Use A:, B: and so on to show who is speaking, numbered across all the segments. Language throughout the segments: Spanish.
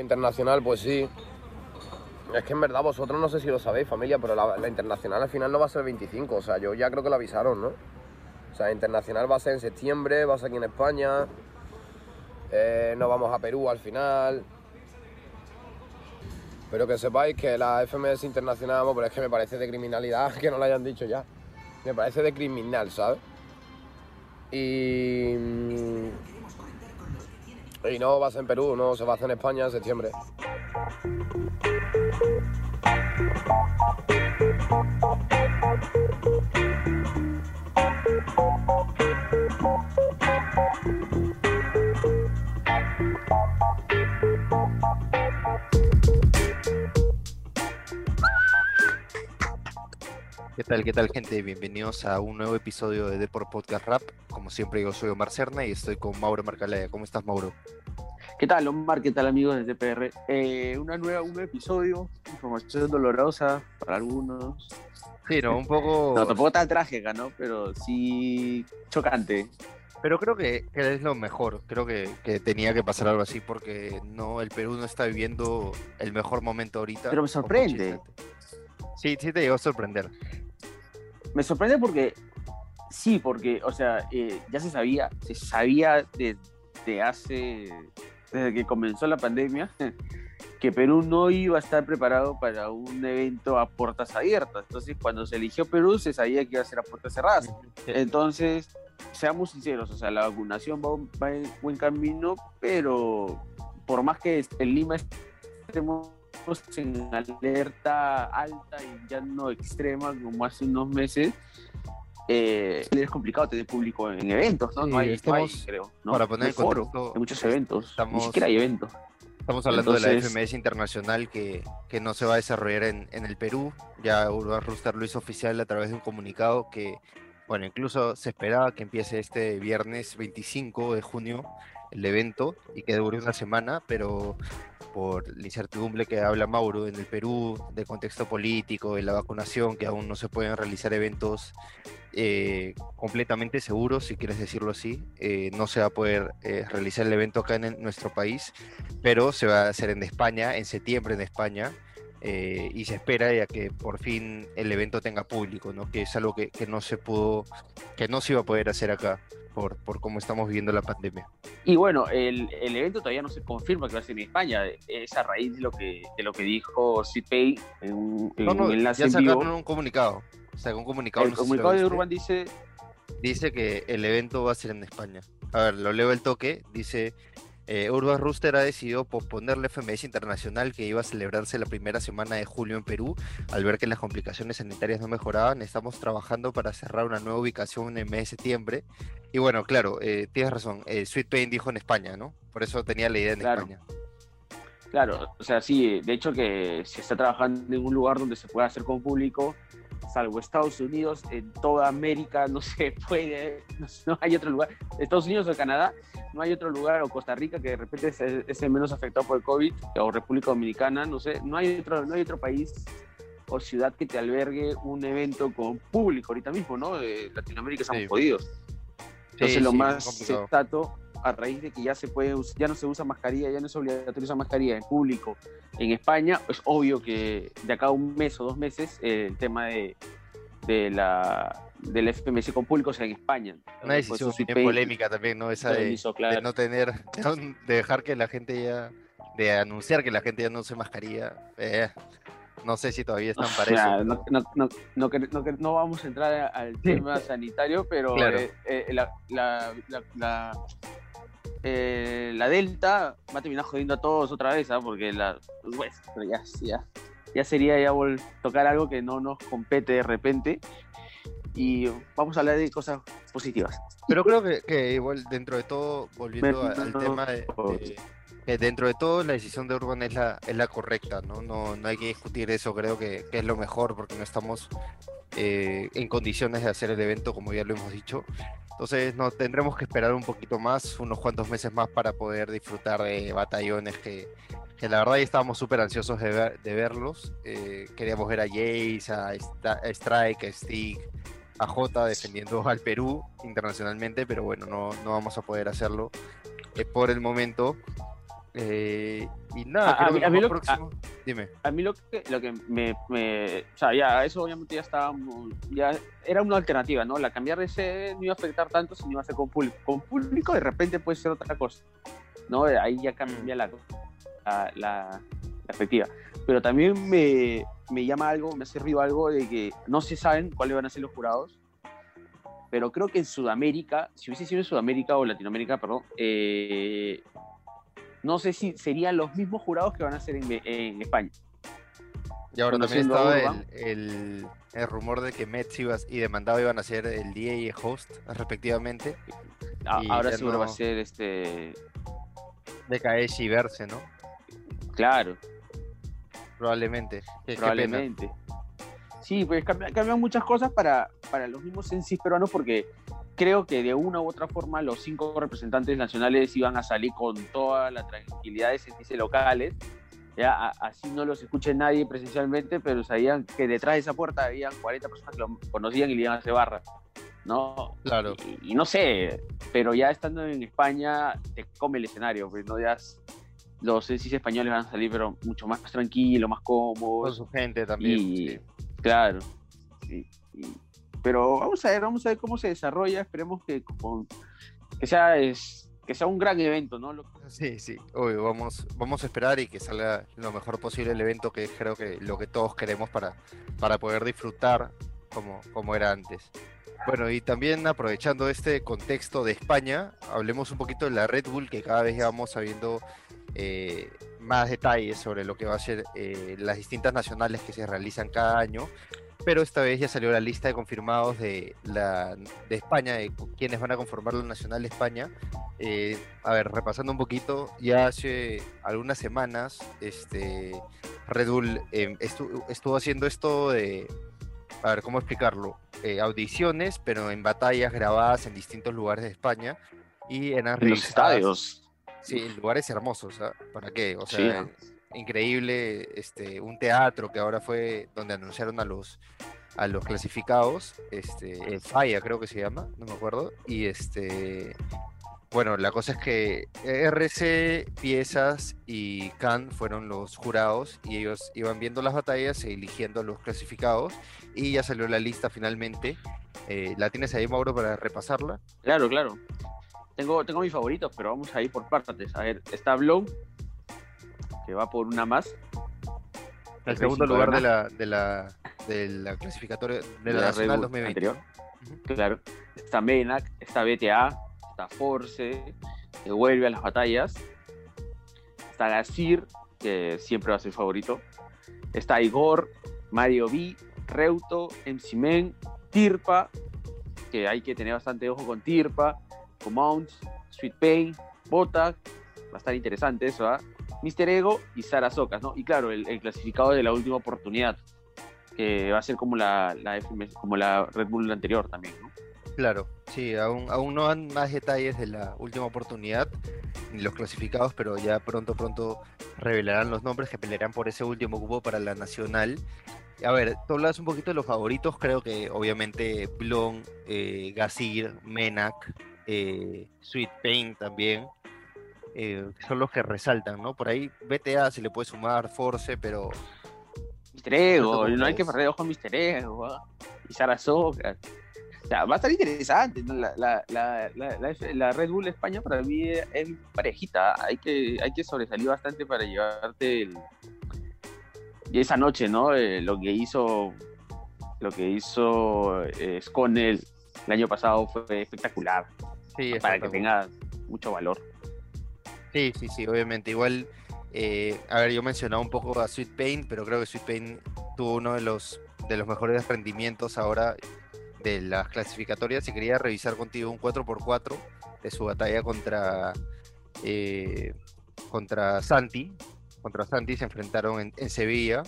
A: Internacional, pues sí. Es que en verdad vosotros no sé si lo sabéis, familia, pero la, internacional al final no va a ser el 25. O sea, yo ya creo que lo avisaron, ¿no? O sea, internacional va a ser en septiembre, va a ser aquí en España. Eh, nos vamos a Perú al final. Pero que sepáis que la FMS internacional, vamos, pero es que me parece de criminalidad que no lo hayan dicho ya. Me parece de criminal, ¿sabes? Y. Y no va a ser en Perú, no, se va a hacer en España en septiembre.
B: Tal, qué tal, gente? Bienvenidos a un nuevo episodio de Deport Podcast Rap. Como siempre, yo soy Omar Cerna y estoy con Mauro Marcalaya. ¿Cómo estás, Mauro?
C: ¿Qué tal, Omar? ¿Qué tal, amigos de TPR? Eh, una nueva, un nuevo episodio, información dolorosa para algunos.
B: Sí, no, un poco.
C: No, tampoco tan trágica, ¿no? Pero sí chocante.
B: Pero creo que, que es lo mejor. Creo que, que tenía que pasar algo así porque no, el Perú no está viviendo el mejor momento ahorita.
C: Pero me sorprende.
B: Sí, sí te llegó a sorprender.
C: Me sorprende porque, sí, porque, o sea, eh, ya se sabía, se sabía desde hace, desde que comenzó la pandemia, que Perú no iba a estar preparado para un evento a puertas abiertas. Entonces, cuando se eligió Perú, se sabía que iba a ser a puertas cerradas. Entonces, seamos sinceros, o sea, la vacunación va, va en buen camino, pero por más que en Lima estemos en alerta alta y ya no extrema como hace unos meses, eh, es complicado tener público en eventos, ¿no? No, hay, no hay,
B: estamos-
C: creo, ¿no?
B: para
C: No
B: poner
C: hay
B: en
C: foro,
B: contexto,
C: hay muchos eventos,
B: estamos-
C: ni siquiera hay eventos.
B: Estamos hablando de la
C: Entonces-
B: FMS internacional que, que no se va a desarrollar en, en el Perú. Ya Urban Rooster lo hizo oficial a través de un comunicado que, bueno, incluso se esperaba que empiece este viernes 25 de junio el evento y que dure una semana, pero por la incertidumbre que habla Mauro en el Perú, del contexto político, de la vacunación, que aún no se pueden realizar eventos eh, completamente seguros, si quieres decirlo así, eh, no se va a poder eh, realizar el evento acá en el- nuestro país pero se va a hacer en España, en septiembre en España, eh, y se espera ya que por fin el evento tenga público, ¿no? Que es algo que, que no se pudo, que no se iba a poder hacer acá por, por cómo estamos viviendo la pandemia.
C: Y bueno, el, el evento todavía no se confirma que va a ser en España. Es a raíz de lo que, de lo que dijo CPay en un, en
B: No, no,
C: un
B: ya
C: enlace en vivo.
B: sacaron un comunicado, sacó un comunicado,
C: El
B: no
C: comunicado de. Urban dice
B: dice que el evento va a ser en España. A ver, lo leo el toque. Dice, eh, Urban Rooster ha decidido posponer la FMS Internacional que iba a celebrarse la primera semana de julio en Perú. Al ver que las complicaciones sanitarias no mejoraban, estamos trabajando para cerrar una nueva ubicación en el mes de septiembre. Y bueno, claro, eh, tienes razón. eh, Sweet Pain dijo en España, ¿no? Por eso tenía la idea en
C: Claro.
B: España.
C: Claro, o sea, sí, de hecho que se está trabajando en un lugar donde se pueda hacer con público, salvo Estados Unidos, en toda América no se puede, no, no hay otro lugar, Estados Unidos o Canadá, no hay otro lugar, o Costa Rica, que de repente es, es el menos afectado por el COVID, o República Dominicana, no sé, no hay otro, no hay otro país o ciudad que te albergue un evento con público ahorita mismo, ¿no? De Latinoamérica estamos
B: Sí.
C: jodidos. Entonces
B: Sí,
C: lo
B: sí,
C: más sensato a raíz de que ya se puede ya no se usa mascarilla, ya no es obligatorio usar mascarilla en público en España, es obvio que de acá a un mes o dos meses eh, el tema de, de la del FMS con público sea en España.
B: Una decisión bien polémica también, ¿no? Esa de,
C: hizo,
B: de no tener, de dejar que la gente ya, de anunciar que la gente ya no use mascarilla. eh, no sé si todavía están para eso.
C: no, vamos a entrar al tema sanitario, pero eh, la, eh, la Delta va a terminar jodiendo a todos otra vez, ¿ah? porque la, pues, ya, ya, ya sería ya tocar algo que no nos compete de repente. Y vamos a hablar de cosas positivas.
B: Pero creo que, que igual dentro de todo, volviendo al tema de, de- que dentro de todo la decisión de Urban es la, es la correcta, ¿no? No, no hay que discutir eso, creo que, que es lo mejor porque no estamos eh, en condiciones de hacer el evento como ya lo hemos dicho. Entonces no, tendremos que esperar un poquito más, unos cuantos meses más para poder disfrutar de batallones que, que la verdad ya estábamos súper ansiosos de, ver- de verlos. Eh, queríamos ver a Jace, a, a Strike, a Stick, a J defendiendo al Perú internacionalmente, pero bueno, no, no vamos a poder hacerlo eh, por el momento. Eh, y nada,
C: A- a
B: creo
C: mí-
B: que
C: a mí
B: lo próximo- Dime.
C: A mí lo que, lo que me, me- O sea, ya, eso obviamente ya estaba. Ya era una alternativa, ¿no? La cambiar de sede no iba a afectar tanto si no iba a ser con público. Con público de repente puede ser otra cosa, ¿no? Ahí ya cambia la, la, la, la perspectiva. Pero también me, me llama algo, me hace ruido algo de que no se saben cuáles van a ser los jurados. Pero creo que en Sudamérica, si hubiese sido en Sudamérica o Latinoamérica, perdón, eh, no sé si serían los mismos jurados que van a ser en, en España.
B: Y ahora también estaba el, el, el rumor de que Mets y Demandado iban a ser el DA y el host, respectivamente.
C: A- ahora seguro va a ser este.
B: De Kaeshi y Verse, ¿no?
C: Claro,
B: Probablemente. Qué- qué pena.
C: probablemente. Sí, pues cambian, cambian muchas cosas para, para los mismos sensis peruanos porque creo que de una u otra forma los cinco representantes nacionales iban a salir con toda la tranquilidad de sentirse locales. Ya, así no los escuche nadie presencialmente, pero sabían que detrás de esa puerta habían 40 personas que lo conocían y le iban a hacer barra. ¿no?
B: Claro.
C: Y, y no sé, pero ya estando en España te come el escenario, pues no ya los sensis españoles van a salir pero mucho más tranquilos, más
B: Con
C: cómodos.
B: su gente también.
C: Y,
B: sí.
C: Claro. sí, y- pero vamos a ver, vamos a ver cómo se desarrolla. Esperemos que, con- que, sea, es, que sea un gran evento, ¿no?
B: Sí, sí, obvio, vamos, vamos a esperar y que salga lo mejor posible el evento, que creo que lo que todos queremos para, para poder disfrutar como, como era antes. Bueno, y también aprovechando este contexto de España, hablemos un poquito de la Red Bull, que cada vez vamos sabiendo eh, más detalles sobre lo que va a ser eh, las distintas nacionales que se realizan cada año. Pero esta vez ya salió la lista de confirmados de, la, de España, de quienes van a conformar la Nacional de España. Eh, a ver, repasando un poquito, ya hace algunas semanas, este, Red Bull eh, estu- estuvo haciendo esto de, a ver, ¿cómo explicarlo? Eh, audiciones, pero en batallas grabadas en distintos lugares de España y
C: en los estadios.
B: Sí, en lugares hermosos, ¿ah? ¿para qué? O
C: Sí,
B: sea,
C: ¿no?
B: Increíble, este, un teatro que ahora fue donde anunciaron a los a los clasificados, este, el Falla creo que se llama, no me acuerdo, y este, bueno, la cosa es que RC, Piezas y Khan fueron los jurados y ellos iban viendo las batallas e eligiendo a los clasificados y ya salió la lista finalmente. Eh, ¿La tienes ahí, Mauro, para repasarla?
C: Claro, claro. Tengo, tengo mis favoritos, pero vamos a ir por partes. A ver, está Blow, que va por una más.
B: El
C: El
B: segundo lugar de la, de la, de la clasificatoria de la,
C: la
B: Nacional
C: Red Bull
B: 2020.
C: anterior. Claro. Está Menac, está BTA, está Force, que vuelve a las batallas. Está Gasir, que siempre va a ser favorito. Está Igor, Mario B, Reuto, MC Men, Tirpa, que hay que tener bastante ojo con Tirpa, Comounts, Sweet Pain, Botac, va a estar interesante eso, ¿ah? Mister Ego y Sara Socas, ¿no? Y claro, el, clasificado de la última oportunidad, que va a ser como la, como la Red Bull anterior también, ¿no?
B: Claro, sí, aún, aún no dan más detalles de la última oportunidad ni los clasificados, pero ya pronto, pronto revelarán los nombres que pelearán por ese último cupo para la Nacional. A ver, tú hablas un poquito de los favoritos, creo que obviamente Blon, eh, Gasir, Menac, eh, Sweet Pain también, eh, son los que resaltan, ¿no? Por ahí BTA se le puede sumar, Force, pero
C: Mister Ego, no hay que perder ojo a Mister Ego, ¿ah? Y Sara Socas. O sea, va a estar interesante. La, Red Bull España para mí es parejita. Hay que, hay que sobresalir bastante para llevarte el... Y esa noche, ¿no? Eh, lo que hizo lo que hizo eh, Sconel el año pasado fue espectacular.
B: sí,
C: para que tenga mucho valor.
B: Sí, sí, sí, obviamente. Igual, eh, a ver, yo mencionaba un poco a Sweet Pain, pero creo que Sweet Pain tuvo uno de los, de los mejores rendimientos ahora de las clasificatorias y quería revisar contigo un 4x4 de su batalla contra, eh, contra Santi. Contra Santi se enfrentaron en, en Sevilla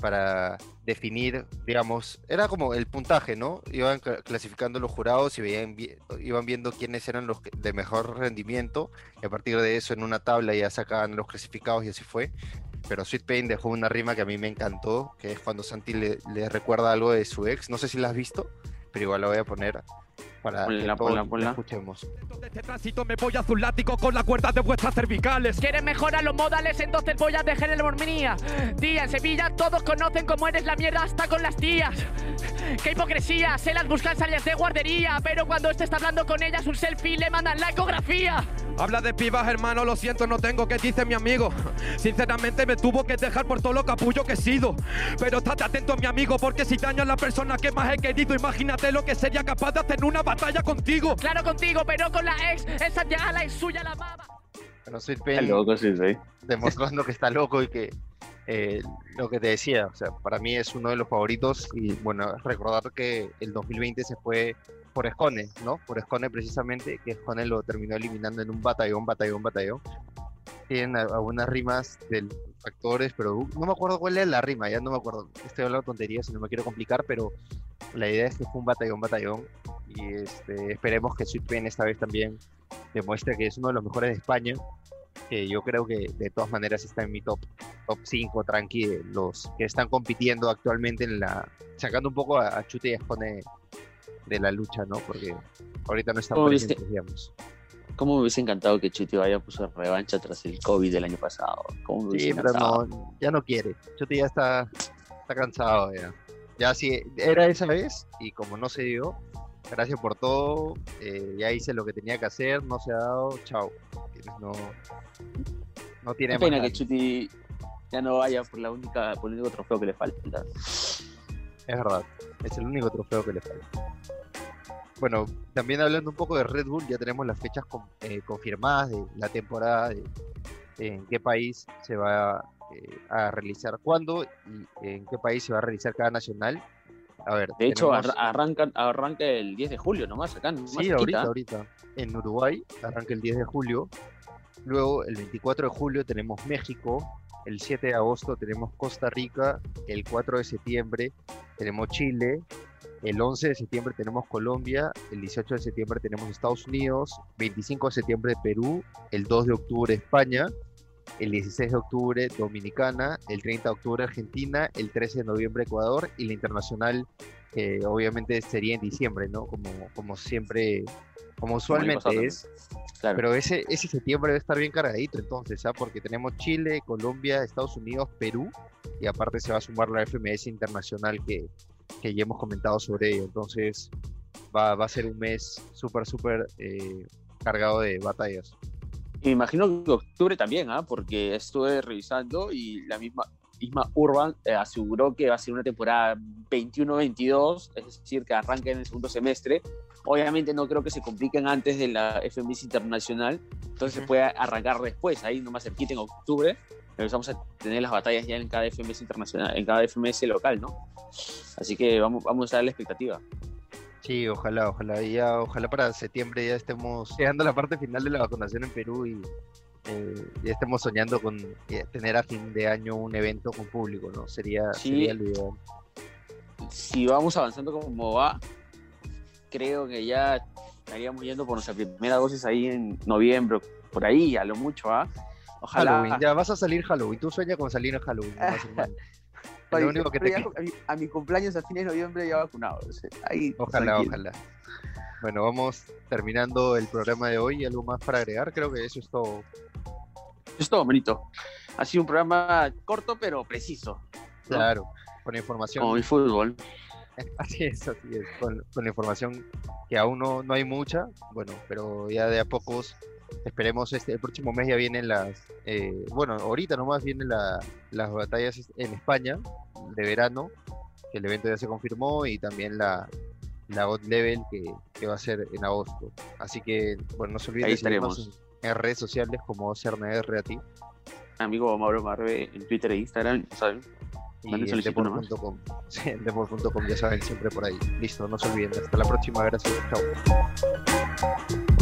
B: para definir, digamos, era como el puntaje, ¿no? Iban cla- clasificando los jurados y veían, iban viendo quiénes eran los de mejor rendimiento y a partir de eso en una tabla ya sacaban los clasificados y así fue. Pero Sweet Pain dejó una rima que a mí me encantó, que es cuando Santi le, le recuerda algo de su ex. No sé si la has visto, pero igual la voy a poner para
C: Ponla,
B: que
C: ponla, ponla.
B: escuchemos.
D: De este tránsito me voy a hacer un látigo con las cuerdas de vuestras cervicales.
E: ¿Quieres mejorar los modales? Entonces voy a dejar el hormonía. Tía, en Sevilla todos conocen cómo eres la mierda hasta con las tías. ¡Qué hipocresía! Se las buscan salidas de guardería, pero cuando este está hablando con ellas un selfie le mandan la ecografía.
D: Habla de pibas, hermano, lo siento, no tengo que dice mi amigo. Sinceramente me tuvo que dejar por todo lo capullo que he sido. Pero estate atento, mi amigo, porque si daño a la persona que más he querido, imagínate lo que sería capaz de hacer en una batalla contigo.
E: Claro contigo, pero con la ex, esa ya la ex suya la mama.
B: Bueno, Sweet
C: Está
B: Pain
C: loco, sí, sí.
B: demostrando que está loco y que eh, lo que te decía, o sea, para mí es uno de los favoritos y bueno, recordar que el 2020 se fue por Escone, ¿no? Por Escone precisamente, que Escone lo terminó eliminando en un batallón, batallón, batallón. Tienen a- algunas rimas del factores, pero no me acuerdo cuál es la rima, ya no me acuerdo. Estoy hablando tonterías y no me quiero complicar, pero la idea es que fue un batallón, batallón. Y este, esperemos que Sweet Pain esta vez también demuestre que es uno de los mejores de España que yo creo que de todas maneras está en mi top top 5 tranqui de los que están compitiendo actualmente en la sacando un poco a, a Chute y a Escone de la lucha, ¿no? Porque ahorita no están presentes, digamos.
C: ¿Cómo me hubiese encantado que Chuti vaya puso revancha tras el COVID del año pasado? ¿Cómo me
B: Sí, pero no, ya no quiere. Chute ya está, está cansado ya. Ya sí, era esa vez y como no se dio, gracias por todo, eh, ya hice lo que tenía que hacer, no se ha dado, chao. No, no tiene
C: Qué
B: más
C: pena que
B: ganas.
C: Chuti ya no vaya por la única, por el único trofeo que le falta.
B: Es verdad, es el único trofeo que le falta. Bueno, también hablando un poco de Red Bull, ya tenemos las fechas con- eh, confirmadas de la temporada, de, en qué país se va eh, a realizar cuándo y en qué país se va a realizar cada nacional. A ver,
C: De hecho,
B: tenemos-
C: arranca, arranca el 10 de julio nomás, acá. Nomás
B: Sí, ahorita, ahorita. En Uruguay arranca el 10 de julio. Luego, el 24 de julio tenemos México. El 7 de agosto tenemos Costa Rica. El 4 de septiembre tenemos Chile. El 11 de septiembre tenemos Colombia. El 18 de septiembre tenemos Estados Unidos. 25 de septiembre Perú. El 2 de octubre España. El 16 de octubre Dominicana. El 30 de octubre Argentina. El 13 de noviembre Ecuador. Y la internacional que obviamente sería en diciembre, ¿no? Como, como siempre, como usualmente es.
C: Claro.
B: Pero ese, ese septiembre debe estar bien cargadito entonces, ¿ah? Porque tenemos Chile, Colombia, Estados Unidos, Perú, y aparte se va a sumar la FMS internacional que, que ya hemos comentado sobre ello. Entonces va, va a ser un mes súper, súper eh, cargado de batallas.
C: Me imagino que octubre también, ¿ah? porque estuve revisando y la misma Isma Urban eh, aseguró que va a ser una temporada 21-22, es decir, que arranca en el segundo semestre. Obviamente no creo que se compliquen antes de la FMS Internacional, entonces se
B: Ujú.
C: puede arrancar después, ahí nomás cerquita en octubre. Empezamos a tener las batallas ya en cada FMS internacional, en cada FMS local, ¿no? Así que vamos, vamos a dar la expectativa.
B: Sí, ojalá, ojalá, ya, ojalá para septiembre ya estemos llegando a la parte final de la vacunación en Perú y eh, ya estemos soñando con eh, tener a fin de año un evento con público, ¿no? Sería,
C: Sí.
B: sería lo ideal.
C: si vamos avanzando como va, creo que ya estaríamos yendo por nuestra primera dosis ahí en noviembre, por ahí, a lo mucho, ¿ah? Ojalá.
B: Halloween, ya vas a salir Halloween. Tú sueñas con salir en Halloween. nomás, lo único que te
C: ya a, mi, a mi cumpleaños a fines de noviembre ya vacunado. o sea, ahí,
B: Ojalá,
C: tranquilo.
B: ojalá. Bueno, vamos terminando el programa de hoy. ¿Algo más para agregar? Creo que eso es todo.
C: Es todo, bonito. Ha sido un programa corto pero preciso. ¿no?
B: Claro, con información.
C: Como mi fútbol.
B: Así es, así es. Con, con información que aún no, no hay mucha, bueno, pero ya de a pocos. Esperemos este el próximo mes ya vienen las eh, bueno ahorita nomás vienen la- las batallas en España de verano que el evento ya se confirmó y también la la God Level que, que va a ser en agosto. Así que bueno no se olviden
C: Ahí
B: de seguirnos
C: estaremos.
B: en, en redes sociales como CERNR a ti.
C: Amigo Mauro Marve en Twitter e Instagram, ¿saben?
B: y en deport.com sí, ya saben siempre por ahí. Listo no se olviden. Hasta la próxima gracias chao